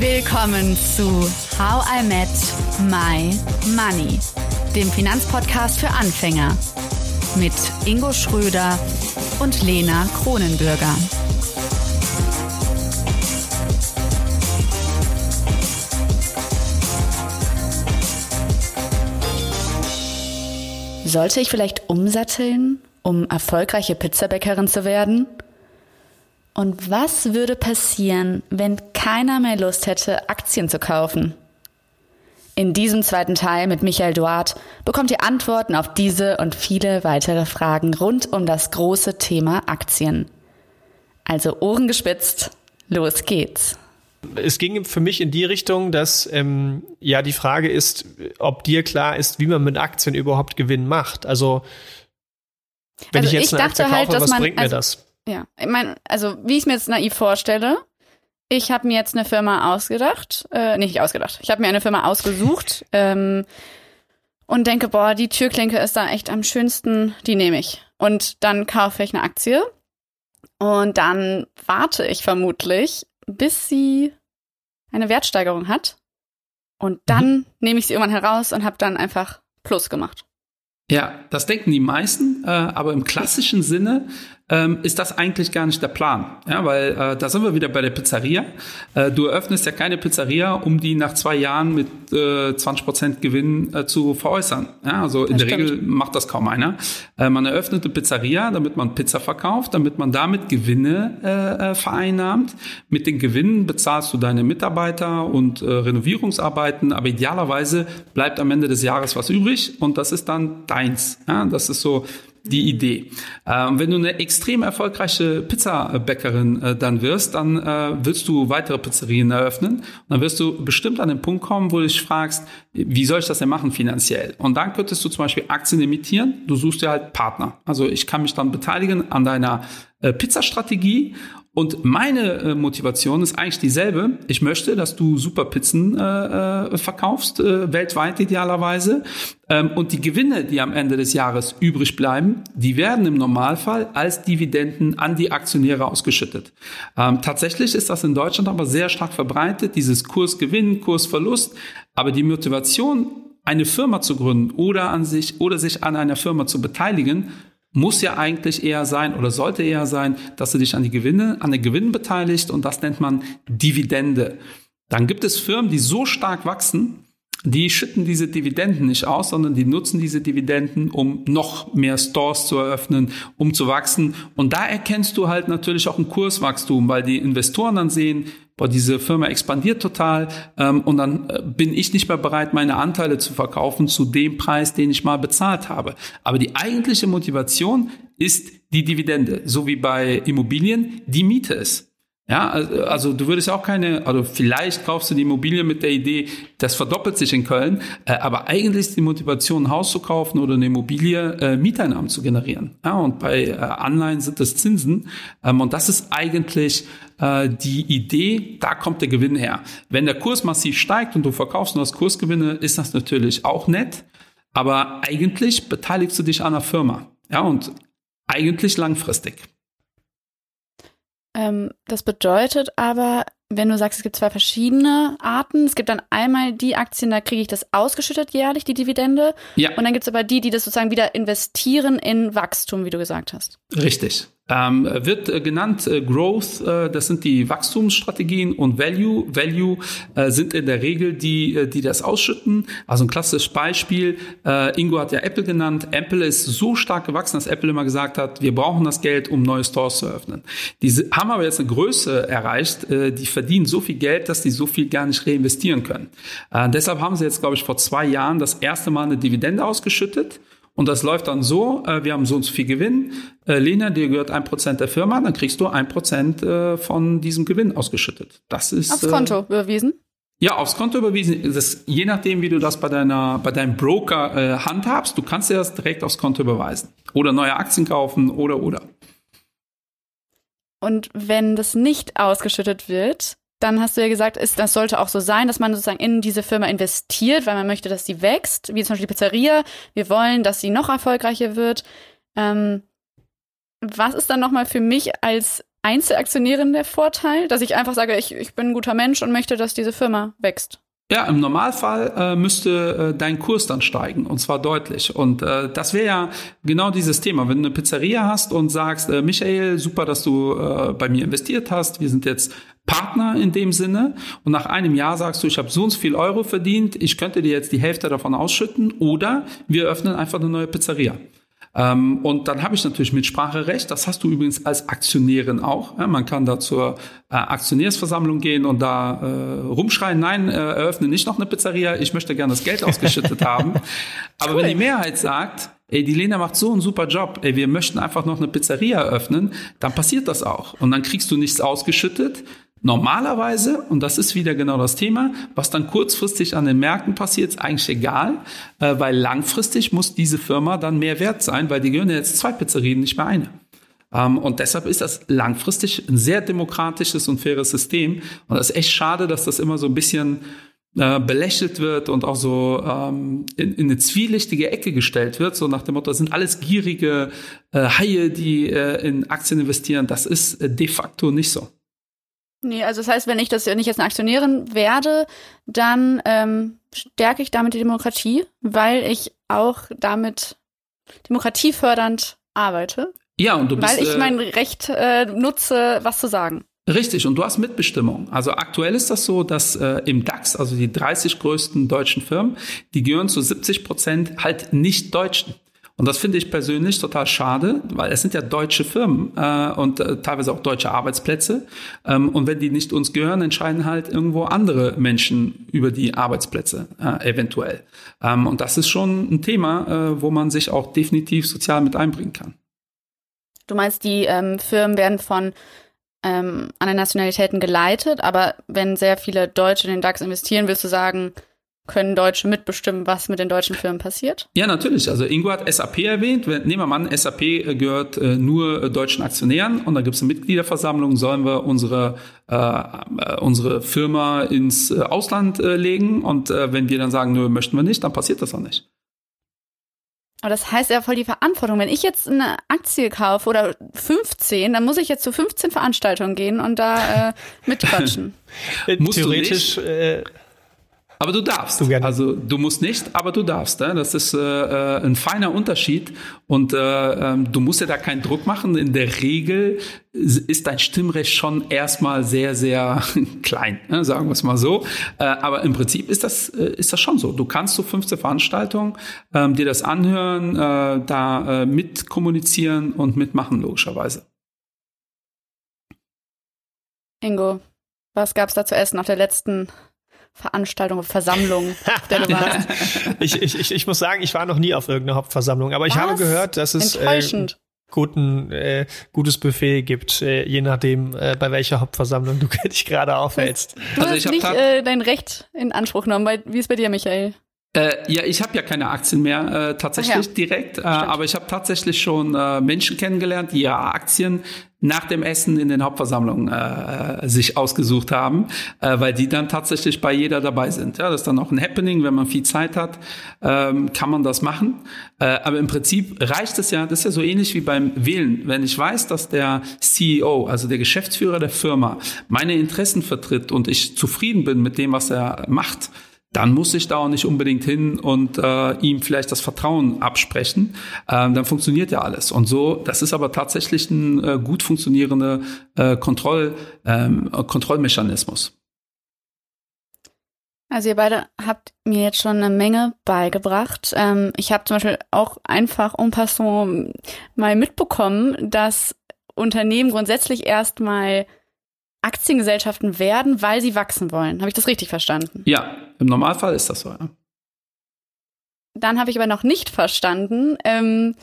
Willkommen zu How I Met My Money, dem Finanzpodcast für Anfänger mit Ingo Schröder und Lena Kronenbürger. Sollte ich vielleicht umsatteln, um erfolgreiche Pizzabäckerin zu werden? Und was würde passieren, wenn keiner mehr Lust hätte, Aktien zu kaufen? In diesem zweiten Teil mit Michael Duart bekommt ihr Antworten auf diese und viele weitere Fragen rund um das große Thema Aktien. Also Ohren gespitzt, los geht's. Es ging für mich in die Richtung, dass ähm, ja die Frage ist, ob dir klar ist, wie man mit Aktien überhaupt Gewinn macht. Also wenn Also ich jetzt ich eine dachte Aktie halt, kaufe, dass was man- bringt mir also- das? Ja, ich meine, also wie ich es mir jetzt naiv vorstelle, ich habe mir jetzt eine Firma ausgedacht, äh, nicht ausgedacht, ich habe mir eine Firma ausgesucht ähm, und denke, boah, die Türklinke ist da echt am schönsten, die nehme ich. Und dann kaufe ich eine Aktie und dann warte ich vermutlich, bis sie eine Wertsteigerung hat und dann nehme ich sie irgendwann heraus und habe dann einfach Plus gemacht. Ja, das denken die meisten, äh, aber im klassischen Sinne ähm, ist das eigentlich gar nicht der Plan. Ja, weil äh, da sind wir wieder bei der Pizzeria. Äh, du eröffnest ja keine Pizzeria, um die nach zwei Jahren mit äh, 20% Gewinn äh, zu veräußern. Ja, also in Das der stimmt. Regel macht das kaum einer. Äh, man eröffnet eine Pizzeria, damit man Pizza verkauft, damit man damit Gewinne äh, äh, vereinnahmt. Mit den Gewinnen bezahlst du deine Mitarbeiter und Renovierungsarbeiten, aber idealerweise bleibt am Ende des Jahres was übrig und das ist dann deins. Ja, das ist so die Idee. Ähm, wenn du eine extrem erfolgreiche Pizzabäckerin äh, dann wirst, dann äh, willst du weitere Pizzerien eröffnen. Und dann wirst du bestimmt an den Punkt kommen, wo du dich fragst, wie soll ich das denn machen finanziell? Und dann könntest du zum Beispiel Aktien emittieren. Du suchst dir halt Partner. Also ich kann mich dann beteiligen an deiner äh, Pizzastrategie und meine äh, Motivation ist eigentlich dieselbe. Ich möchte, dass du super Pizzen äh, äh, verkaufst, äh, weltweit idealerweise. Ähm, und die Gewinne, die am Ende des Jahres übrig bleiben, die werden im Normalfall als Dividenden an die Aktionäre ausgeschüttet. Ähm, tatsächlich ist das in Deutschland aber sehr stark verbreitet, dieses Kursgewinn, Kursverlust. Aber die Motivation, eine Firma zu gründen oder an sich oder sich an einer Firma zu beteiligen, muss ja eigentlich eher sein oder sollte eher sein, dass du dich an die Gewinne, an den Gewinnen beteiligst und das nennt man Dividende. Dann gibt es Firmen, die so stark wachsen, die schütten diese Dividenden nicht aus, sondern die nutzen diese Dividenden, um noch mehr Stores zu eröffnen, um zu wachsen. Und da erkennst du halt natürlich auch ein Kurswachstum, weil die Investoren dann sehen, boah, diese Firma expandiert total ähm, und dann äh, bin ich nicht mehr bereit, meine Anteile zu verkaufen zu dem Preis, den ich mal bezahlt habe. Aber die eigentliche Motivation ist die Dividende, so wie bei Immobilien die Miete ist. Ja, also also du würdest auch keine, also vielleicht kaufst du die Immobilie mit der Idee, das verdoppelt sich in Köln, äh, aber eigentlich ist die Motivation, ein Haus zu kaufen oder eine Immobilie, äh, Mieteinnahmen zu generieren. Ja, und bei äh, Anleihen sind das Zinsen. Ähm, und das ist eigentlich äh, die Idee, da kommt der Gewinn her. Wenn der Kurs massiv steigt und du verkaufst nur das Kursgewinne, ist das natürlich auch nett, aber eigentlich beteiligst du dich an einer Firma. Ja, und eigentlich langfristig. Ähm, das bedeutet aber, wenn du sagst, es gibt zwei verschiedene Arten, es gibt dann einmal die Aktien, da kriege ich das ausgeschüttet jährlich, die Dividende. Ja. Und dann gibt es aber die, die das sozusagen wieder investieren in Wachstum, wie du gesagt hast. Richtig. Ähm, wird äh, genannt äh, Growth, äh, das sind die Wachstumsstrategien und Value. Value äh, sind in der Regel die, äh, die das ausschütten. Also ein klassisches Beispiel, äh, Ingo hat ja Apple genannt. Apple ist so stark gewachsen, dass Apple immer gesagt hat, wir brauchen das Geld, um neue Stores zu öffnen. Diese haben aber jetzt eine Größe erreicht, die verdienen so viel Geld, dass die so viel gar nicht reinvestieren können. Deshalb haben sie jetzt, glaube ich, vor zwei Jahren das erste Mal eine Dividende ausgeschüttet. Und das läuft dann so, äh, wir haben so und so viel Gewinn. Äh, Lena, dir gehört ein Prozent der Firma, dann kriegst du ein Prozent äh, von diesem Gewinn ausgeschüttet. Das ist Aufs äh, Konto überwiesen. Ja, aufs Konto überwiesen. Das, je nachdem, wie du das bei deiner, bei deinem Broker äh, handhabst, du kannst dir das direkt aufs Konto überweisen. Oder neue Aktien kaufen oder oder. Und wenn das nicht ausgeschüttet wird, dann hast du ja gesagt, ist, das sollte auch so sein, dass man sozusagen in diese Firma investiert, weil man möchte, dass sie wächst, wie zum Beispiel die Pizzeria. Wir wollen, dass sie noch erfolgreicher wird. Ähm, was ist dann nochmal für mich als Einzelaktionärin der Vorteil, dass ich einfach sage, ich, ich bin ein guter Mensch und möchte, dass diese Firma wächst? Ja, im Normalfall äh, müsste äh, dein Kurs dann steigen und zwar deutlich. Und äh, das wäre ja genau dieses Thema. Wenn du eine Pizzeria hast und sagst, äh, Michael, super, dass du äh, bei mir investiert hast, wir sind jetzt Partner in dem Sinne und nach einem Jahr sagst du, ich habe so und so viel Euro verdient, ich könnte dir jetzt die Hälfte davon ausschütten oder wir öffnen einfach eine neue Pizzeria. Ähm, und dann habe ich natürlich Mitspracherecht. Das hast du übrigens als Aktionärin auch. Ja, man kann da zur äh, Aktionärsversammlung gehen und da äh, rumschreien, nein, äh, eröffne nicht noch eine Pizzeria, ich möchte gerne das Geld ausgeschüttet haben. Aber cool. wenn die Mehrheit sagt, ey, die Lena macht so einen super Job, ey, wir möchten einfach noch eine Pizzeria eröffnen, dann passiert das auch. Und dann kriegst du nichts ausgeschüttet, Normalerweise, und das ist wieder genau das Thema, was dann kurzfristig an den Märkten passiert, ist eigentlich egal, äh, weil langfristig muss diese Firma dann mehr wert sein, weil die gehören jetzt zwei Pizzerien, nicht mehr eine. Ähm, und deshalb ist das langfristig ein sehr demokratisches und faires System. Und das ist echt schade, dass das immer so ein bisschen äh, belächelt wird und auch so ähm, in, in eine zwielichtige Ecke gestellt wird, so nach dem Motto, das sind alles gierige äh, Haie, die in Aktien investieren. Das ist de facto nicht so. Nee, also das heißt, wenn ich das, wenn ich jetzt eine Aktionärin werde, dann ähm, stärke ich damit die Demokratie, weil ich auch damit demokratiefördernd arbeite. Ja, und du bist. Weil ich äh, mein Recht äh, nutze, was zu sagen. Richtig, und du hast Mitbestimmung. Also aktuell ist das so, dass äh, im DAX, also die 30 größten deutschen Firmen, die gehören zu 70 Prozent halt nicht Deutschen. Und das finde ich persönlich total schade, weil es sind ja deutsche Firmen äh, und äh, teilweise auch deutsche Arbeitsplätze. Ähm, und wenn die nicht uns gehören, entscheiden halt irgendwo andere Menschen über die Arbeitsplätze äh, eventuell. Ähm, und das ist schon ein Thema, äh, wo man sich auch definitiv sozial mit einbringen kann. Du meinst, die ähm, Firmen werden von ähm, anderen Nationalitäten geleitet, aber wenn sehr viele Deutsche in den DAX investieren, willst du sagen, können Deutsche mitbestimmen, was mit den deutschen Firmen passiert? Ja, natürlich. Also Ingo hat SAP erwähnt. Nehmen wir mal an, SAP gehört äh, nur äh, deutschen Aktionären und da gibt es eine Mitgliederversammlung. Sollen wir unsere, äh, äh unsere Firma ins äh, Ausland äh, legen? Und wenn wir dann sagen, nö, möchten wir nicht, dann passiert das auch nicht. Aber das heißt ja voll die Verantwortung. Wenn ich jetzt eine Aktie kaufe oder 15, dann muss ich jetzt zu 15 Veranstaltungen gehen und da äh, mitquatschen. Theoretisch äh, aber du darfst. Du gerne. Also du musst nicht, aber du darfst. Ne? Das ist äh, äh, ein feiner Unterschied. Und äh, ähm, du musst ja da keinen Druck machen. In der Regel ist dein Stimmrecht schon erstmal sehr, sehr klein, ne? sagen wir es mal so. Äh, aber im Prinzip ist das, äh, ist das schon so. Du kannst zu so 15 Veranstaltungen ähm, dir das anhören, äh, da äh, mitkommunizieren und mitmachen, logischerweise. Ingo, was gab's da zu essen auf der letzten Veranstaltung, Versammlung, auf der du warst? ich, ich, ich, muss sagen, ich war noch nie auf irgendeiner Hauptversammlung, aber ich Was? habe gehört, dass es äh, guten, äh, gutes Buffet gibt, äh, je nachdem, äh, bei welcher Hauptversammlung du dich gerade aufhältst. Du also hast nicht äh, dein Recht in Anspruch genommen. Bei, wie ist bei dir, Michael? Äh, ja, ich habe ja keine Aktien mehr äh, tatsächlich ja. direkt, äh, aber ich habe tatsächlich schon äh, Menschen kennengelernt, die ja Aktien nach dem Essen in den Hauptversammlungen äh, sich ausgesucht haben, äh, weil die dann tatsächlich bei jeder dabei sind. Ja, das ist dann auch ein Happening, wenn man viel Zeit hat, ähm, kann man das machen. Äh, aber im Prinzip reicht es ja, das ist ja so ähnlich wie beim Wählen. Wenn ich weiß, dass der CEO, also der Geschäftsführer der Firma, meine Interessen vertritt und ich zufrieden bin mit dem, was er macht, dann muss ich da auch nicht unbedingt hin und äh, ihm vielleicht das Vertrauen absprechen. Ähm, dann funktioniert ja alles. Und so, das ist aber tatsächlich ein äh, gut funktionierender äh, Kontroll, ähm, Kontrollmechanismus. Also ihr beide habt mir jetzt schon eine Menge beigebracht. Ähm, ich habe zum Beispiel auch einfach en passant mal mitbekommen, dass Unternehmen grundsätzlich erstmal Aktiengesellschaften werden, weil sie wachsen wollen. Habe ich das richtig verstanden? Ja, im Normalfall ist das so. Ja. Dann habe ich aber noch nicht verstanden, ähm,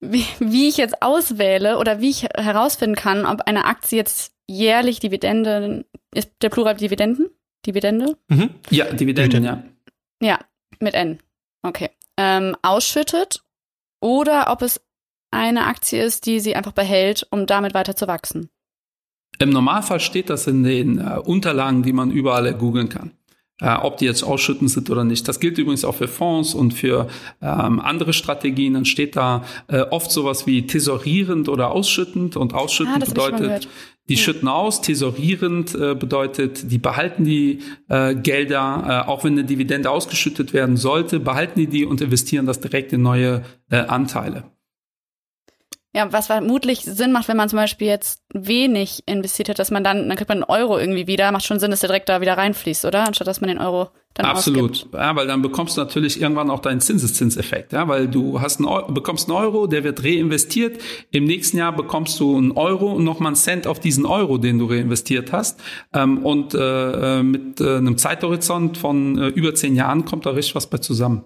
wie, wie, ich jetzt auswähle oder wie ich herausfinden kann, ob eine Aktie jetzt jährlich Dividende, ist der Plural Dividenden? Dividende? Mhm. Ja, Dividenden, ja. Ja, mit N. Okay. Ähm, ausschüttet oder ob es eine Aktie ist, die sie einfach behält, um damit weiter zu wachsen. Im Normalfall steht das in den äh, Unterlagen, die man überall googeln kann. Äh, ob die jetzt ausschütten sind oder nicht. Das gilt übrigens auch für Fonds und für ähm, andere Strategien. Dann steht da äh, oft sowas wie tesorierend oder ausschüttend und ausschüttend ah, bedeutet, die ja. schütten aus, tesorierend äh, bedeutet, die behalten die äh, Gelder, äh, auch wenn eine Dividende ausgeschüttet werden sollte, behalten die die und investieren das direkt in neue äh, Anteile. Ja, was vermutlich Sinn macht, wenn man zum Beispiel jetzt wenig investiert hat, dass man dann, dann kriegt man einen Euro irgendwie wieder, macht schon Sinn, dass der direkt da wieder reinfließt, oder? Anstatt dass man den Euro dann Absolut. Ausgibt. Ja, weil dann bekommst du natürlich irgendwann auch deinen Zinseszinseffekt, ja, weil du hast einen Euro, bekommst einen Euro, der wird reinvestiert. Im nächsten Jahr bekommst du einen Euro und nochmal einen Cent auf diesen Euro, den du reinvestiert hast. Ähm, und äh, äh mit äh, einem Zeithorizont von äh, über zehn Jahren kommt da richtig was bei zusammen.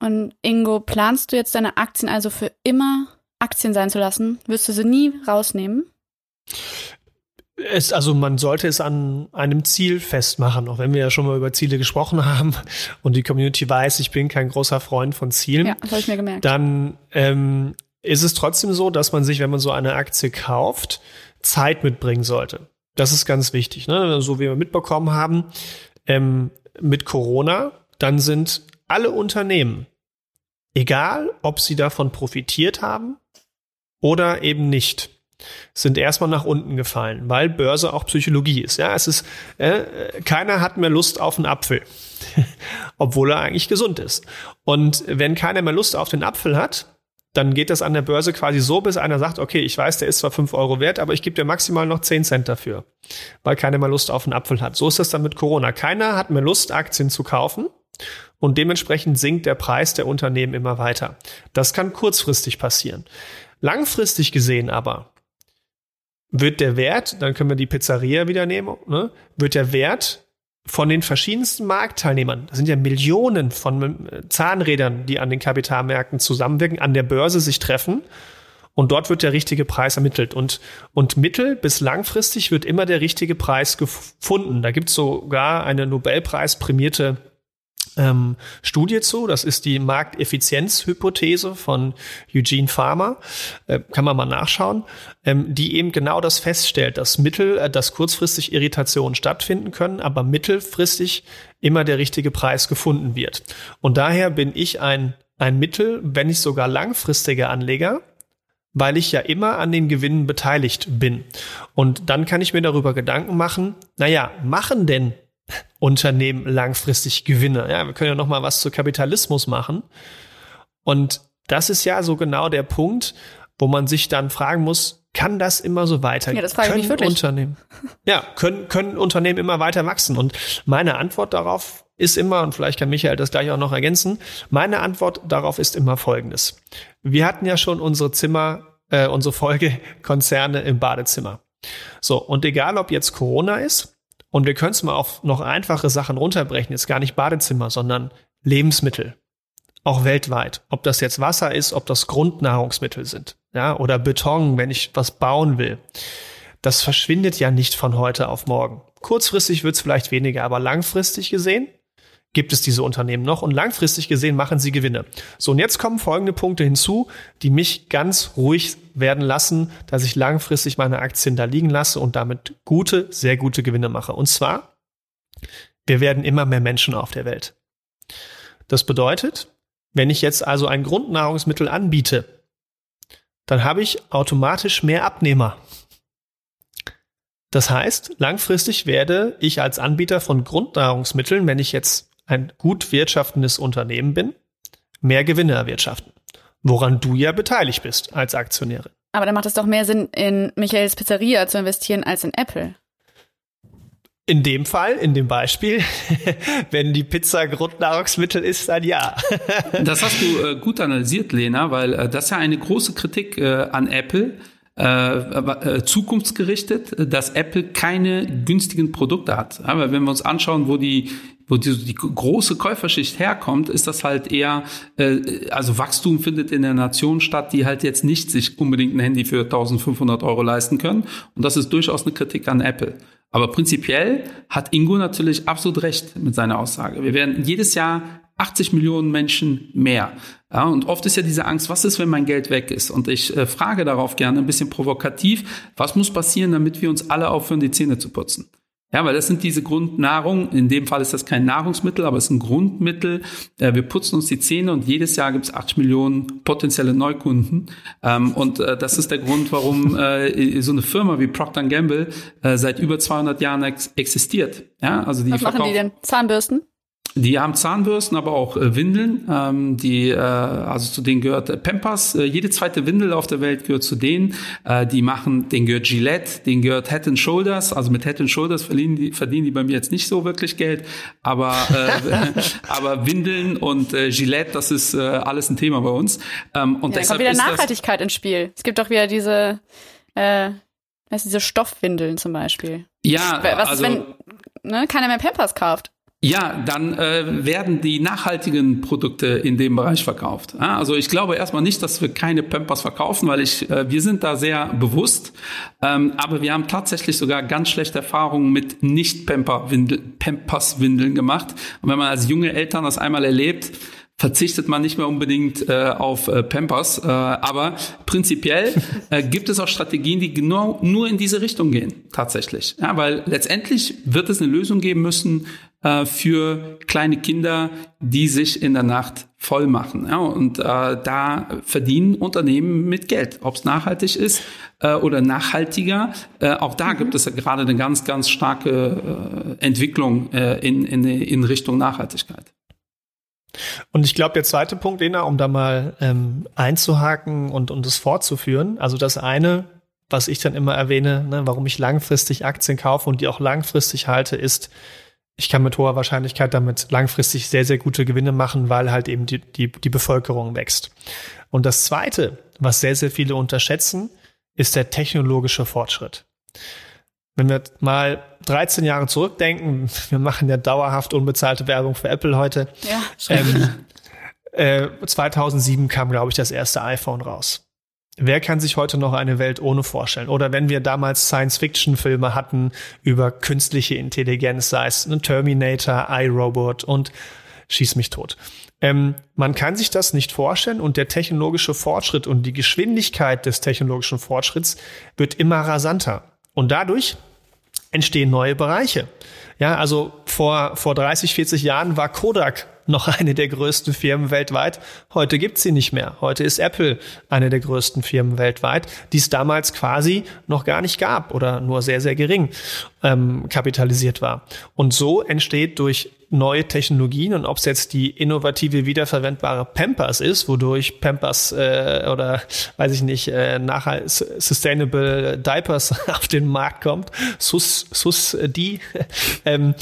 Und Ingo, planst du jetzt deine Aktien also für immer Aktien sein zu lassen? Wirst du sie nie rausnehmen? Es, also man sollte es an einem Ziel festmachen, auch wenn wir ja schon mal über Ziele gesprochen haben und die Community weiß, ich bin kein großer Freund von Zielen. Ja, das habe ich mir gemerkt. Dann ähm, ist es trotzdem so, dass man sich, wenn man so eine Aktie kauft, Zeit mitbringen sollte. Das ist ganz wichtig. Ne? So wie wir mitbekommen haben, ähm, mit Corona, dann sind alle Unternehmen, egal ob sie davon profitiert haben oder eben nicht, sind erstmal nach unten gefallen, weil Börse auch Psychologie ist. Ja, es ist, äh, keiner hat mehr Lust auf einen Apfel, obwohl er eigentlich gesund ist. Und wenn keiner mehr Lust auf den Apfel hat, dann geht das an der Börse quasi so, bis einer sagt, okay, ich weiß, der ist zwar fünf Euro wert, aber ich gebe dir maximal noch zehn Cent dafür, weil keiner mehr Lust auf einen Apfel hat. So ist das dann mit Corona. Keiner hat mehr Lust, Aktien zu kaufen und dementsprechend sinkt der Preis der Unternehmen immer weiter. Das kann kurzfristig passieren. Langfristig gesehen aber wird der Wert, dann können wir die Pizzeria wieder nehmen, ne, wird der Wert von den verschiedensten Marktteilnehmern, das sind ja Millionen von äh, Zahnrädern, die an den Kapitalmärkten zusammenwirken, an der Börse sich treffen und dort wird der richtige Preis ermittelt. Und, und mittel- bis langfristig wird immer der richtige Preis gefunden. Da gibt es sogar eine Nobelpreis prämierte ähm, Studie zu. Das ist die Markteffizienzhypothese von Eugene Farmer. Äh, kann man mal nachschauen, ähm, die eben genau das feststellt, dass mittel, äh, dass kurzfristig Irritationen stattfinden können, aber mittelfristig immer der richtige Preis gefunden wird. Und daher bin ich ein, ein mittel, wenn nicht sogar langfristiger Anleger, weil ich ja immer an den Gewinnen beteiligt bin. Und dann kann ich mir darüber Gedanken machen, naja, machen denn Unternehmen langfristig Gewinne. Ja, wir können ja noch mal was zu Kapitalismus machen. Und das ist ja so genau der Punkt, wo man sich dann fragen muss, kann das immer so weitergehen? Ja, das frage können ich mich wirklich. Unternehmen, ja, können, können Unternehmen immer weiter wachsen? Und meine Antwort darauf ist immer, und vielleicht kann Michael das gleich auch noch ergänzen, meine Antwort darauf ist immer folgendes. Wir hatten ja schon unsere Zimmer, äh, unsere Folge Konzerne im Badezimmer. So, und egal ob jetzt Corona ist und wir können es mal auf noch einfache Sachen runterbrechen, jetzt gar nicht Badezimmer, sondern Lebensmittel. Auch weltweit. Ob das jetzt Wasser ist, ob das Grundnahrungsmittel sind, ja, oder Beton, wenn ich was bauen will. Das verschwindet ja nicht von heute auf morgen. Kurzfristig wird es vielleicht weniger, aber langfristig gesehen gibt es diese Unternehmen noch und langfristig gesehen machen sie Gewinne. So, und jetzt kommen folgende Punkte hinzu, die mich ganz ruhig werden lassen, dass ich langfristig meine Aktien da liegen lasse und damit gute, sehr gute Gewinne mache. Und zwar, wir werden immer mehr Menschen auf der Welt. Das bedeutet, wenn ich jetzt also ein Grundnahrungsmittel anbiete, dann habe ich automatisch mehr Abnehmer. Das heißt, langfristig werde ich als Anbieter von Grundnahrungsmitteln, wenn ich jetzt ein gut wirtschaftendes Unternehmen bin, mehr Gewinne erwirtschaften. Woran du ja beteiligt bist als Aktionärin. Aber dann macht es doch mehr Sinn, in Michaels Pizzeria zu investieren als in Apple. In dem Fall, in dem Beispiel, wenn die Pizza Grundnahrungsmittel ist, dann ja. das hast du äh, gut analysiert, Lena, weil äh, das ist ja eine große Kritik äh, an Apple. Äh, äh, zukunftsgerichtet, dass Apple keine günstigen Produkte hat. Aber wenn wir uns anschauen, wo die wo die, die große Käuferschicht herkommt, ist das halt eher, äh, also Wachstum findet in der Nation statt, die halt jetzt nicht sich unbedingt ein Handy für 1500 Euro leisten können. Und das ist durchaus eine Kritik an Apple. Aber prinzipiell hat Ingo natürlich absolut recht mit seiner Aussage. Wir werden jedes Jahr 80 Millionen Menschen mehr. Ja, und oft ist ja diese Angst, was ist, wenn mein Geld weg ist? Und ich äh, frage darauf gerne ein bisschen provokativ, was muss passieren, damit wir uns alle aufhören, die Zähne zu putzen? Ja, weil das sind diese Grundnahrung. In dem Fall ist das kein Nahrungsmittel, aber es ist ein Grundmittel. Äh, wir putzen uns die Zähne und jedes Jahr gibt es 8 Millionen potenzielle Neukunden. Ähm, und äh, das ist der Grund, warum äh, so eine Firma wie Procter Gamble seit über 200 Jahren existiert. Ja, also die Was machen die denn? Zahnbürsten? Die haben Zahnbürsten, aber auch äh, Windeln. Ähm, die, äh, also zu denen gehört äh, Pampers. Äh, jede zweite Windel auf der Welt gehört zu denen. Äh, die machen, denen gehört Gillette, denen gehört Head and Shoulders. Also mit Head and Shoulders verdienen die, verdienen die bei mir jetzt nicht so wirklich Geld. Aber, äh, aber Windeln und äh, Gillette, das ist äh, alles ein Thema bei uns. Ähm, und ja, deshalb kommt wieder Nachhaltigkeit ins Spiel. Es gibt doch wieder diese, äh, was diese Stoffwindeln zum Beispiel. Ja, was also, ist, wenn ne, keiner mehr Pampers kauft? Ja, dann äh, werden die nachhaltigen Produkte in dem Bereich verkauft. Also ich glaube erstmal nicht, dass wir keine Pampers verkaufen, weil ich, äh, wir sind da sehr bewusst. Ähm, aber wir haben tatsächlich sogar ganz schlechte Erfahrungen mit nicht Pampers-Windeln gemacht. Und wenn man als junge Eltern das einmal erlebt, verzichtet man nicht mehr unbedingt äh, auf äh, Pampers, äh, aber prinzipiell äh, gibt es auch Strategien, die genau nur in diese Richtung gehen, tatsächlich. Ja, weil letztendlich wird es eine Lösung geben müssen äh, für kleine Kinder, die sich in der Nacht voll machen. Ja, und äh, da verdienen Unternehmen mit Geld, ob es nachhaltig ist äh, oder nachhaltiger. Äh, auch da mhm. gibt es ja gerade eine ganz, ganz starke äh, Entwicklung äh, in, in, in Richtung Nachhaltigkeit. Und ich glaube, der zweite Punkt, Lena, um da mal ähm, einzuhaken und, und das fortzuführen, also das eine, was ich dann immer erwähne, ne, warum ich langfristig Aktien kaufe und die auch langfristig halte, ist, ich kann mit hoher Wahrscheinlichkeit damit langfristig sehr, sehr gute Gewinne machen, weil halt eben die, die, die Bevölkerung wächst. Und das zweite, was sehr, sehr viele unterschätzen, ist der technologische Fortschritt. Wenn wir mal 13 Jahre zurückdenken, wir machen ja dauerhaft unbezahlte Werbung für Apple heute. Ja, ähm, äh, 2007 kam, glaube ich, das erste iPhone raus. Wer kann sich heute noch eine Welt ohne vorstellen? Oder wenn wir damals Science-Fiction-Filme hatten über künstliche Intelligenz, sei es ein Terminator, iRobot und schieß mich tot. Ähm, man kann sich das nicht vorstellen und der technologische Fortschritt und die Geschwindigkeit des technologischen Fortschritts wird immer rasanter. Und dadurch entstehen neue Bereiche. Ja, also vor, vor 30, 40 Jahren war Kodak noch eine der größten Firmen weltweit. Heute gibt sie nicht mehr. Heute ist Apple eine der größten Firmen weltweit, die es damals quasi noch gar nicht gab oder nur sehr, sehr gering ähm, kapitalisiert war. Und so entsteht durch neue Technologien und ob es jetzt die innovative wiederverwendbare Pampers ist, wodurch Pampers äh, oder weiß ich nicht äh, nachher Sustainable Diapers auf den Markt kommt, Sus Sus die ähm,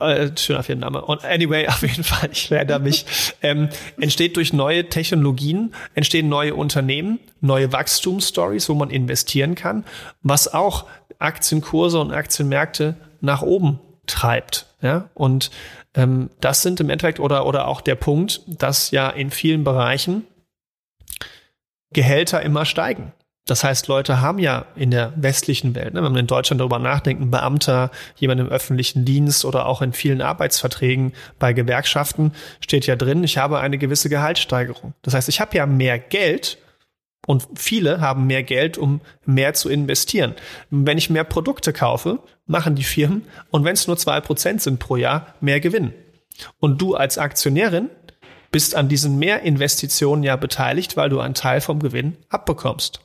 äh, schöner Firmenname. Und anyway, auf jeden Fall, ich werde mich, ähm, entsteht durch neue Technologien, entstehen neue Unternehmen, neue Wachstumsstories, wo man investieren kann, was auch Aktienkurse und Aktienmärkte nach oben treibt. Ja, und ähm, das sind im Endeffekt oder, oder auch der Punkt, dass ja in vielen Bereichen Gehälter immer steigen. Das heißt, Leute haben ja in der westlichen Welt, ne, wenn man in Deutschland darüber nachdenkt, ein Beamter, jemand im öffentlichen Dienst oder auch in vielen Arbeitsverträgen bei Gewerkschaften steht ja drin, ich habe eine gewisse Gehaltssteigerung. Das heißt, ich habe ja mehr Geld und viele haben mehr Geld, um mehr zu investieren. Wenn ich mehr Produkte kaufe, machen die Firmen, und wenn es nur zwei Prozent sind pro Jahr, mehr Gewinn. Und du als Aktionärin bist an diesen Mehrinvestitionen ja beteiligt, weil du einen Teil vom Gewinn abbekommst.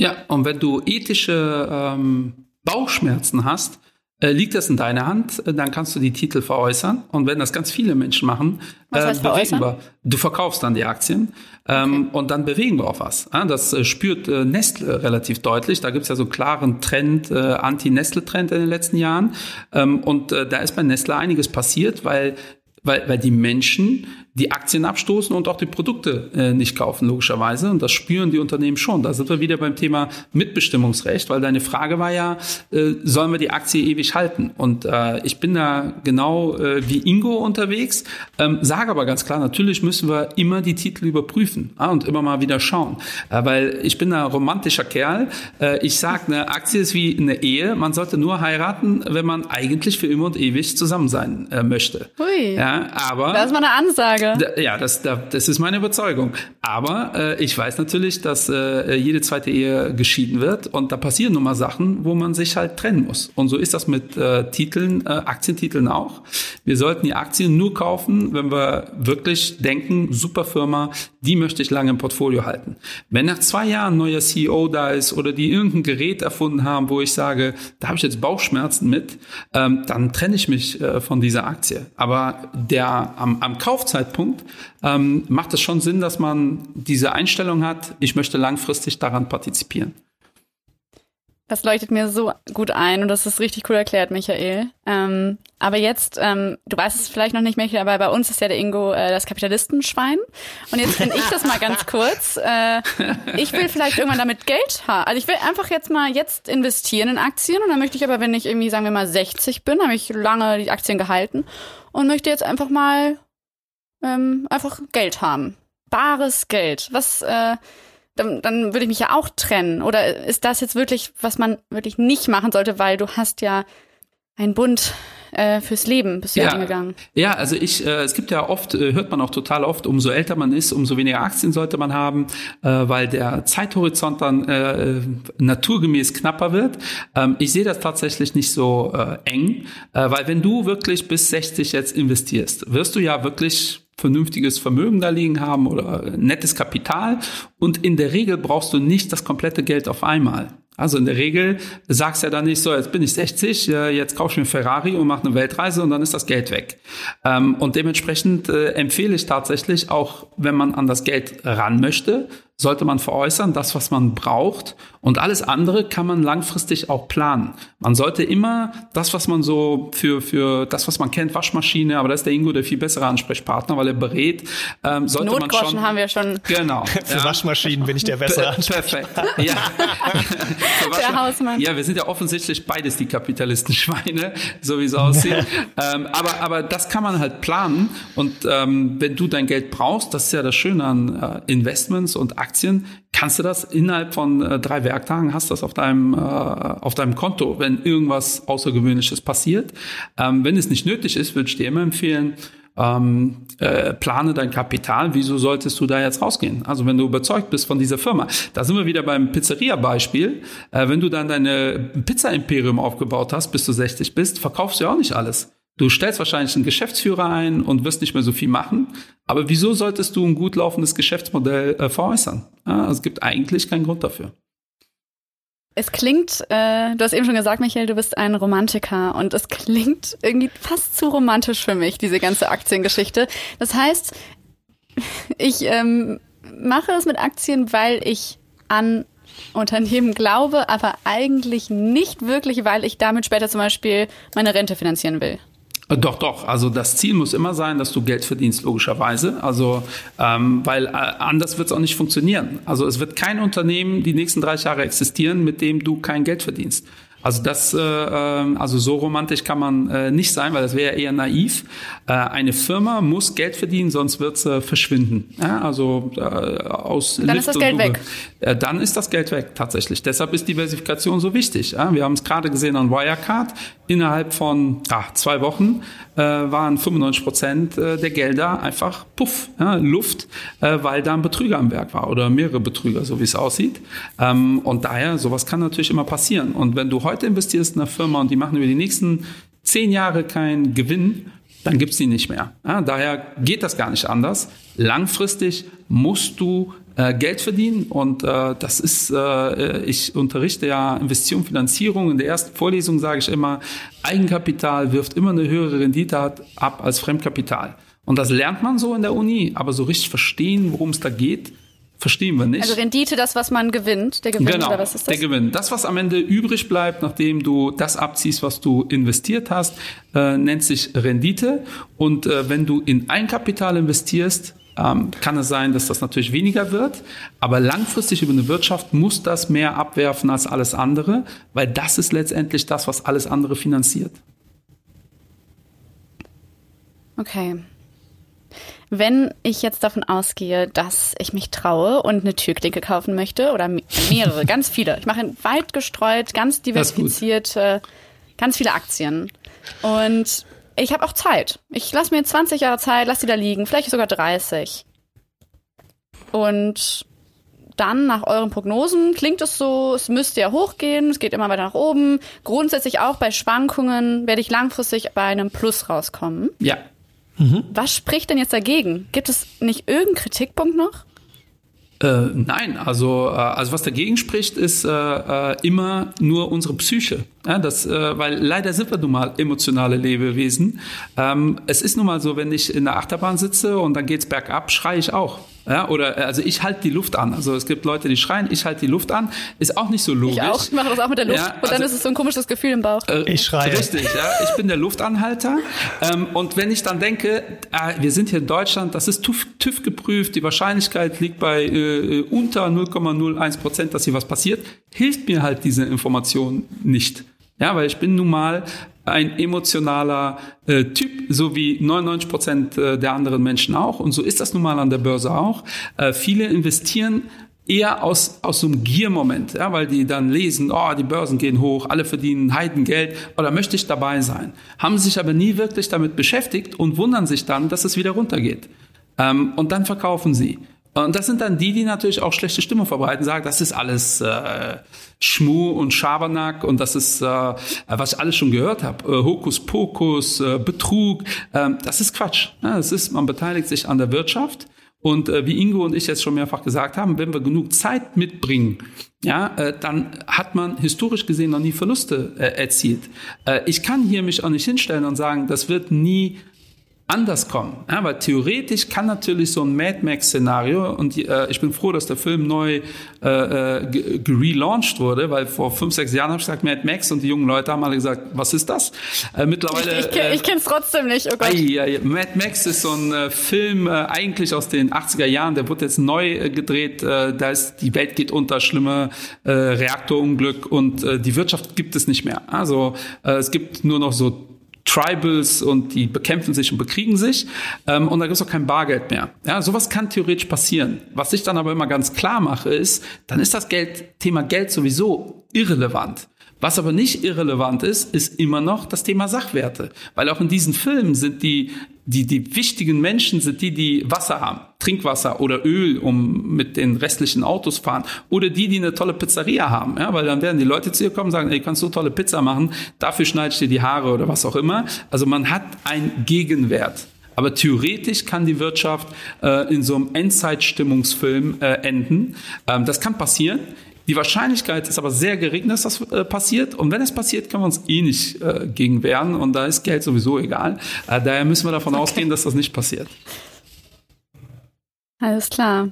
Ja, und wenn du ethische ähm, Bauchschmerzen hast, liegt das in deiner Hand, äh, dann kannst du die Titel veräußern. Und wenn das ganz viele Menschen machen, was heißt äh, bewegen wir. Du verkaufst dann die Aktien ähm, okay. und dann bewegen wir auch was. Das äh, spürt äh, Nestle relativ deutlich. Da gibt's ja so einen klaren Trend, äh, Anti-Nestle-Trend in den letzten Jahren. Ähm, und äh, da ist bei Nestle einiges passiert, weil weil, weil die Menschen die Aktien abstoßen und auch die Produkte äh, nicht kaufen, logischerweise. Und das spüren die Unternehmen schon. Da sind wir wieder beim Thema Mitbestimmungsrecht, weil deine Frage war ja, äh, sollen wir die Aktie ewig halten? Und äh, ich bin da genau äh, wie Ingo unterwegs, ähm, sage aber ganz klar, natürlich müssen wir immer die Titel überprüfen ja, und immer mal wieder schauen. Äh, weil ich bin ein romantischer Kerl. Äh, ich sage, eine Aktie ist wie eine Ehe. Man sollte nur heiraten, wenn man eigentlich für immer und ewig zusammen sein äh, möchte. Hui. Ja, aber das ist mal eine Ansage. Da, ja, das, da, das ist meine Überzeugung. Aber äh, ich weiß natürlich, dass äh, jede zweite Ehe geschieden wird und da passieren nun mal Sachen, wo man sich halt trennen muss. Und so ist das mit äh, Titeln, äh, Aktientiteln auch. Wir sollten die Aktien nur kaufen, wenn wir wirklich denken, super Firma, die möchte ich lange im Portfolio halten. Wenn nach zwei Jahren ein neuer CEO da ist oder die irgendein Gerät erfunden haben, wo ich sage, da habe ich jetzt Bauchschmerzen mit, ähm, dann trenne ich mich äh, von dieser Aktie. Aber der am, am Kaufzeitpunkt ähm, macht es schon Sinn, dass man diese Einstellung hat, ich möchte langfristig daran partizipieren. Das leuchtet mir so gut ein und das ist richtig cool erklärt, Michael. Ähm, aber jetzt, ähm, du weißt es vielleicht noch nicht, Michael, aber bei uns ist ja der Ingo äh, das Kapitalistenschwein. Und jetzt bin ich das mal ganz kurz. Äh, ich will vielleicht irgendwann damit Geld haben. Also ich will einfach jetzt mal jetzt investieren in Aktien und dann möchte ich aber, wenn ich irgendwie, sagen wir mal, 60 bin, habe ich lange die Aktien gehalten und möchte jetzt einfach mal ähm, einfach Geld haben. Bares Geld. Was, äh, dann, dann würde ich mich ja auch trennen. Oder ist das jetzt wirklich, was man wirklich nicht machen sollte, weil du hast ja einen Bund äh, fürs Leben bist du ja, eingegangen. Ja, also ich, äh, es gibt ja oft, äh, hört man auch total oft, umso älter man ist, umso weniger Aktien sollte man haben, äh, weil der Zeithorizont dann äh, naturgemäß knapper wird. Ähm, ich sehe das tatsächlich nicht so äh, eng, äh, weil wenn du wirklich bis 60 jetzt investierst, wirst du ja wirklich vernünftiges Vermögen da liegen haben oder nettes Kapital. Und in der Regel brauchst du nicht das komplette Geld auf einmal. Also in der Regel sagst du ja dann nicht so, jetzt bin ich 60, jetzt kaufe ich mir Ferrari und mache eine Weltreise und dann ist das Geld weg. Ähm, und dementsprechend äh, empfehle ich tatsächlich auch, wenn man an das Geld ran möchte, sollte man veräußern, das, was man braucht. Und alles andere kann man langfristig auch planen. Man sollte immer das, was man so für, für das, was man kennt, Waschmaschine, aber da ist der Ingo der viel bessere Ansprechpartner, weil er berät, ähm, sollte Notgroschen man schon. haben wir schon. Genau. für ja. Waschmaschinen bin ich der bessere Ansprechpartner. Perfekt. Ja. der Hausmann. Ja, wir sind ja offensichtlich beides die Kapitalistenschweine, so wie es aussieht. ähm, aber, aber das kann man halt planen. Und ähm, wenn du dein Geld brauchst, das ist ja das Schöne an äh, Investments und Aktien, Aktien, kannst du das innerhalb von äh, drei Werktagen, hast das auf deinem, äh, auf deinem Konto, wenn irgendwas Außergewöhnliches passiert. Ähm, wenn es nicht nötig ist, würde ich dir immer empfehlen, ähm, äh, plane dein Kapital, wieso solltest du da jetzt rausgehen? Also wenn du überzeugt bist von dieser Firma. Da sind wir wieder beim Pizzeria-Beispiel. Äh, wenn du dann deine Pizza-Imperium aufgebaut hast, bis du 60 bist, verkaufst du ja auch nicht alles. Du stellst wahrscheinlich einen Geschäftsführer ein und wirst nicht mehr so viel machen. Aber wieso solltest du ein gut laufendes Geschäftsmodell äh, veräußern? Ja, also es gibt eigentlich keinen Grund dafür. Es klingt, äh, du hast eben schon gesagt, Michael, du bist ein Romantiker und es klingt irgendwie fast zu romantisch für mich, diese ganze Aktiengeschichte. Das heißt, ich ähm, mache es mit Aktien, weil ich an Unternehmen glaube, aber eigentlich nicht wirklich, weil ich damit später zum Beispiel meine Rente finanzieren will. Äh, doch, doch. Also das Ziel muss immer sein, dass du Geld verdienst, logischerweise. Also ähm, weil äh, anders wird es auch nicht funktionieren. Also es wird kein Unternehmen die nächsten 30 Jahre existieren, mit dem du kein Geld verdienst. Also das, äh, ähm, also so romantisch kann man äh, nicht sein, weil das wäre eher naiv. Äh, eine Firma muss Geld verdienen, sonst wird sie verschwinden. Ja, also äh, aus dann Lift ist das Geld Uwe. weg. Äh, dann ist das Geld weg tatsächlich. Deshalb ist Diversifikation so wichtig. Ja? Wir haben es gerade gesehen an Wirecard. Innerhalb von ach, zwei Wochen äh, waren 95 Prozent äh, der Gelder einfach puff, ja, Luft, äh, weil da ein Betrüger am Werk war oder mehrere Betrüger, so wie es aussieht. Ähm, und daher, sowas kann natürlich immer passieren. Und wenn du heute investierst in eine Firma und die machen über die nächsten zehn Jahre keinen Gewinn, dann gibt's die nicht mehr. Ja, daher geht das gar nicht anders. Langfristig musst du äh, Geld verdienen und äh, das ist, äh, ich unterrichte ja Investition, Finanzierung. In der ersten Vorlesung sage ich immer, Eigenkapital wirft immer eine höhere Rendite ab als Fremdkapital. Und das lernt man so in der Uni, aber so richtig verstehen, worum es da geht, verstehen wir nicht. Also Rendite, das, was man gewinnt, der Gewinn genau, oder was ist das? Der Gewinn. Das, was am Ende übrig bleibt, nachdem du das abziehst, was du investiert hast, äh, nennt sich Rendite. Und äh, wenn du in Eigenkapital investierst, ähm, kann es sein, dass das natürlich weniger wird. Aber langfristig über eine Wirtschaft muss das mehr abwerfen als alles andere, weil das ist letztendlich das, was alles andere finanziert. Okay. Wenn ich jetzt davon ausgehe, dass ich mich traue und eine Türklinke kaufen möchte oder mehrere, ganz viele. Ich mache weit gestreut, ganz diversifiziert, ganz viele Aktien. Und ich habe auch Zeit. Ich lasse mir 20 Jahre Zeit, lass die da liegen, vielleicht sogar 30. Und dann nach euren Prognosen klingt es so, es müsste ja hochgehen, es geht immer weiter nach oben. Grundsätzlich auch bei Schwankungen werde ich langfristig bei einem Plus rauskommen. Ja. Mhm. Was spricht denn jetzt dagegen? Gibt es nicht irgendeinen Kritikpunkt noch? Äh, nein, also, äh, also was dagegen spricht, ist äh, äh, immer nur unsere Psyche. Ja, das, äh, weil leider sind wir nun mal emotionale Lebewesen. Ähm, es ist nun mal so, wenn ich in der Achterbahn sitze und dann geht's bergab, schreie ich auch. Ja, oder also ich halte die Luft an. Also es gibt Leute, die schreien, ich halte die Luft an. Ist auch nicht so logisch. Ich auch, ich mache das auch mit der Luft. Ja, und dann also, ist es so ein komisches Gefühl im Bauch. Äh, ich schreie. Richtig, ja. Ich bin der Luftanhalter. Ähm, und wenn ich dann denke, äh, wir sind hier in Deutschland, das ist TÜV, TÜV geprüft, die Wahrscheinlichkeit liegt bei äh, unter 0,01 Prozent, dass hier was passiert, hilft mir halt diese Information nicht. Ja, weil ich bin nun mal ein emotionaler äh, Typ, so wie 99 Prozent äh, der anderen Menschen auch. Und so ist das nun mal an der Börse auch. Äh, viele investieren eher aus, aus so einem Giermoment, ja, weil die dann lesen, oh, die Börsen gehen hoch, alle verdienen Heidengeld, oder möchte ich dabei sein? Haben sich aber nie wirklich damit beschäftigt und wundern sich dann, dass es wieder runtergeht. Ähm, und dann verkaufen sie. Und das sind dann die, die natürlich auch schlechte Stimmung verbreiten, sagen, das ist alles äh, Schmu und Schabernack und das ist, äh, was ich alles schon gehört habe, äh, Hokuspokus, äh, Betrug, äh, das ist Quatsch. Ja, es ist, man beteiligt sich an der Wirtschaft und äh, wie Ingo und ich jetzt schon mehrfach gesagt haben, wenn wir genug Zeit mitbringen, ja, äh, dann hat man historisch gesehen noch nie Verluste äh, erzielt. Äh, ich kann hier mich auch nicht hinstellen und sagen, das wird nie anders kommen. Ja, weil theoretisch kann natürlich so ein Mad Max-Szenario, und äh, ich bin froh, dass der Film neu äh, äh gelauncht wurde, weil vor fünf, sechs Jahren habe ich gesagt Mad Max und die jungen Leute haben alle gesagt, was ist das? Äh, mittlerweile. Ich, ich, äh, ich kenne es trotzdem nicht, oh Gott. Ai, ai, Mad Max ist so ein äh, Film eigentlich aus den 80er Jahren, der wurde jetzt neu gedreht, da ist die Welt geht unter, schlimme Reaktorunglück und die Wirtschaft gibt es nicht mehr. Also es gibt nur noch so Tribals und die bekämpfen sich und bekriegen sich ähm, und da gibt es auch kein Bargeld mehr. Ja, sowas kann theoretisch passieren. Was ich dann aber immer ganz klar mache, ist, dann ist das Geld, Thema Geld sowieso irrelevant. Was aber nicht irrelevant ist, ist immer noch das Thema Sachwerte. Weil auch in diesen Filmen sind die, die, die wichtigen Menschen sind die, die Wasser haben. Trinkwasser oder Öl, um mit den restlichen Autos fahren. Oder die, die eine tolle Pizzeria haben. Ja, weil dann werden die Leute zu ihr kommen und sagen, ey, kannst du tolle Pizza machen? Dafür schneide ich dir die Haare oder was auch immer. Also man hat einen Gegenwert. Aber theoretisch kann die Wirtschaft äh, in so einem Endzeitstimmungsfilm äh, enden. Ähm, das kann passieren. Die Wahrscheinlichkeit ist aber sehr gering, dass das äh, passiert. Und wenn es passiert, können wir uns eh nicht äh, gegen wehren. Und da ist Geld sowieso egal. Äh, daher müssen wir davon okay. ausgehen, dass das nicht passiert. Alles klar.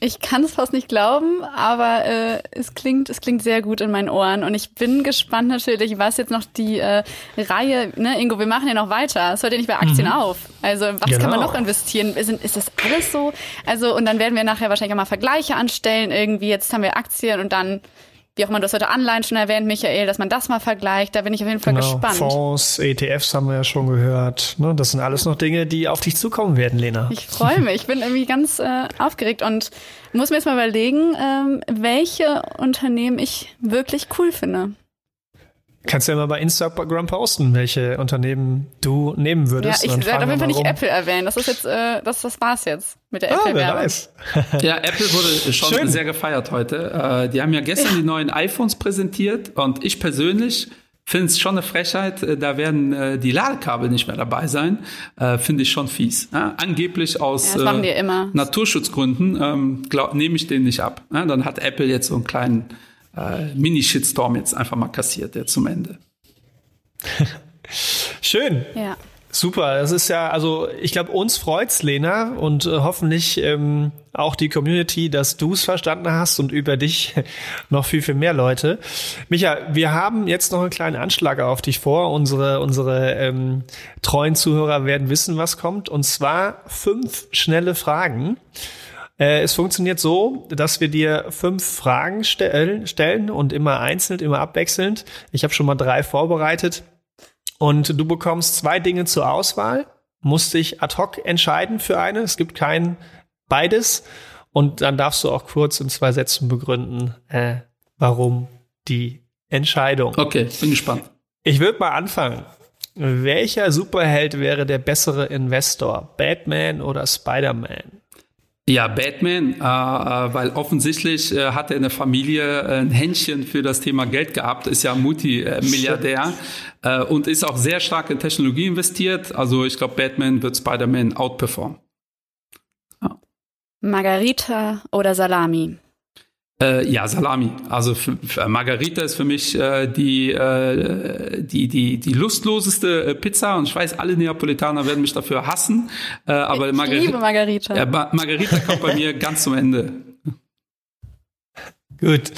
Ich kann es fast nicht glauben, aber äh, es klingt, es klingt sehr gut in meinen Ohren und ich bin gespannt natürlich, was jetzt noch die äh, Reihe, ne, Ingo, wir machen ja noch weiter. Es hört ja nicht bei Aktien mhm. auf. Also was genau. kann man genau. noch investieren? Ist, ist das alles so? Also und dann werden wir nachher wahrscheinlich auch mal Vergleiche anstellen. Irgendwie jetzt haben wir Aktien und dann wie auch immer, du hast heute Anleihen schon erwähnt, Michael, dass man das mal vergleicht. Da bin ich auf jeden Fall genau. gespannt. Fonds, ETFs haben wir ja schon gehört. Ne? Das sind alles noch Dinge, die auf dich zukommen werden, Lena. Ich freue mich. Ich bin irgendwie ganz äh, aufgeregt und muss mir jetzt mal überlegen, ähm, welche Unternehmen ich wirklich cool finde. Kannst du ja mal bei Instagram posten, welche Unternehmen du nehmen würdest. Ja, ich werde auf jeden Fall nicht Apple erwähnen. Das ist jetzt, äh, das, das war's jetzt mit der Apple. Ah, wer weiß. ja, Apple wurde schon Schön. sehr gefeiert heute. Äh, die haben ja gestern die neuen iPhones präsentiert und ich persönlich finde es schon eine Frechheit. Äh, da werden äh, die Ladekabel nicht mehr dabei sein. Äh, finde ich schon fies. Ja, angeblich aus ja, äh, Naturschutzgründen ähm, nehme ich den nicht ab. Ja, dann hat Apple jetzt so einen kleinen äh, Mini-Shitstorm jetzt einfach mal kassiert, der zum Ende. Schön. Ja. Super, das ist ja, also ich glaube, uns freut's, Lena, und äh, hoffentlich ähm, auch die Community, dass du es verstanden hast und über dich noch viel, viel mehr Leute. Micha, wir haben jetzt noch einen kleinen Anschlag auf dich vor. Unsere, unsere ähm, treuen Zuhörer werden wissen, was kommt. Und zwar fünf schnelle Fragen. Äh, es funktioniert so, dass wir dir fünf Fragen stell stellen und immer einzeln, immer abwechselnd. Ich habe schon mal drei vorbereitet. Und du bekommst zwei Dinge zur Auswahl, musst dich ad hoc entscheiden für eine. Es gibt kein beides. Und dann darfst du auch kurz in zwei Sätzen begründen, äh, warum die Entscheidung. Okay, bin gespannt. Ich würde mal anfangen. Welcher Superheld wäre der bessere Investor? Batman oder Spider-Man? Ja, Batman, äh, äh, weil offensichtlich äh, hat er in der Familie äh, ein Händchen für das Thema Geld gehabt, ist ja Multimilliardär äh, und ist auch sehr stark in Technologie investiert. Also ich glaube, Batman wird Spider-Man outperformen. Ja. Margarita oder Salami? Äh, ja, Salami. Also für, für Margarita ist für mich äh, die, äh, die, die, die lustloseste äh, Pizza und ich weiß, alle Neapolitaner werden mich dafür hassen. Äh, aber ich Margarita, liebe Margarita. Ja, Margarita kommt bei mir ganz zum Ende. Gut.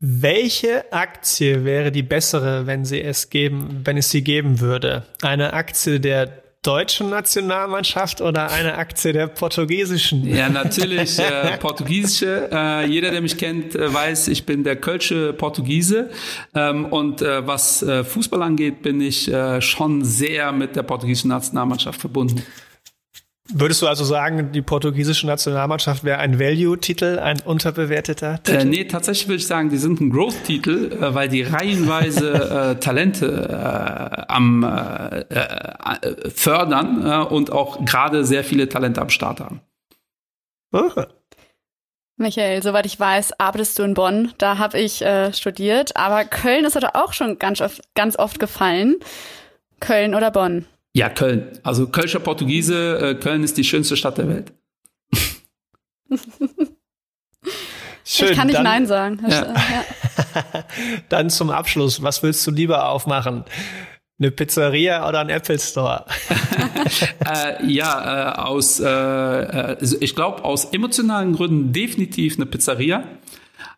Welche Aktie wäre die bessere, wenn sie es geben, wenn es sie geben würde? Eine Aktie der deutschen Nationalmannschaft oder eine Aktie der portugiesischen? Ja, natürlich äh, portugiesische. Äh, jeder, der mich kennt, äh, weiß, ich bin der kölsche Portugiese. Ähm, und äh, was äh, Fußball angeht, bin ich äh, schon sehr mit der portugiesischen Nationalmannschaft verbunden. Würdest du also sagen, die portugiesische Nationalmannschaft wäre ein Value-Titel, ein unterbewerteter Titel? Äh, nee, tatsächlich würde ich sagen, die sind ein Growth-Titel, äh, weil die reihenweise äh, Talente äh, am äh, äh, fördern äh, und auch gerade sehr viele Talente am Start haben. Okay. Michael, soweit ich weiß, arbeitest du in Bonn. Da habe ich äh, studiert, aber Köln ist heute auch schon ganz oft, ganz oft gefallen. Köln oder Bonn? Ja, Köln. Also Kölscher Portugiese, äh, Köln ist die schönste Stadt der Welt. Schön, ich kann nicht dann, Nein sagen. Ja. dann zum Abschluss, was willst du lieber aufmachen? Eine Pizzeria oder ein Apple Store? äh, ja, äh, aus, äh, äh also ich glaube, aus emotionalen Gründen definitiv eine Pizzeria.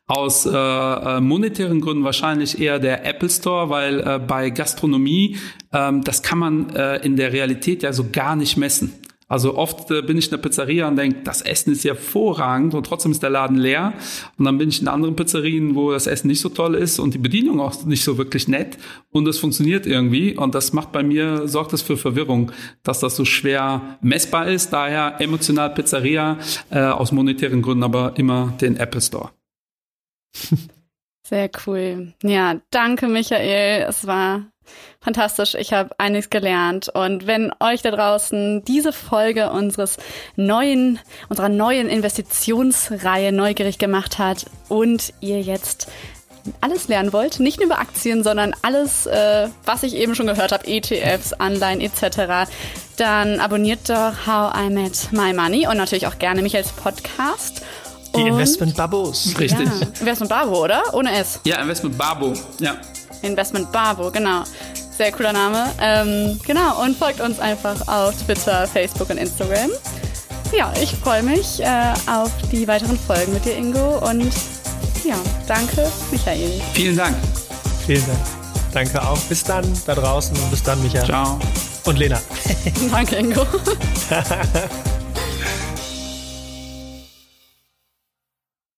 Aus äh, äh, monetären Gründen wahrscheinlich eher der Apple Store, weil äh, bei Gastronomie, ähm, das kann man äh, in der Realität ja so gar nicht messen. Also oft äh, bin ich in der Pizzeria und denke, das Essen ist hervorragend und trotzdem ist der Laden leer. Und dann bin ich in anderen Pizzerien, wo das Essen nicht so toll ist und die Bedienung auch nicht so wirklich nett und es funktioniert irgendwie. Und das macht bei mir, sorgt das für Verwirrung, dass das so schwer messbar ist. Daher emotional Pizzeria, äh, aus monetären Gründen aber immer den Apple Store. Sehr cool. Ja, danke Michael. Es war fantastisch. Ich habe einiges gelernt. Und wenn euch da draußen diese Folge unseres neuen, unserer neuen Investitionsreihe neugierig gemacht hat und ihr jetzt alles lernen wollt, nicht nur über Aktien, sondern alles, äh, was ich eben schon gehört habe, ETFs, Anleihen etc., dann abonniert doch How I Met My Money und natürlich auch gerne mich als Podcast. Die Investment Babos. Richtig. Ja. Investment Babo, oder? Ohne S. Ja, Investment Babo. Ja. Investment Babo, genau. Sehr cooler Name. Ähm, genau, und folgt uns einfach auf Twitter, Facebook und Instagram. Ja, ich freue mich äh, auf die weiteren Folgen mit dir, Ingo. Und ja, danke, Michael. Vielen Dank. Vielen Dank. Danke auch. Bis dann da draußen und bis dann, Michael. Ciao. Und Lena. danke, Ingo.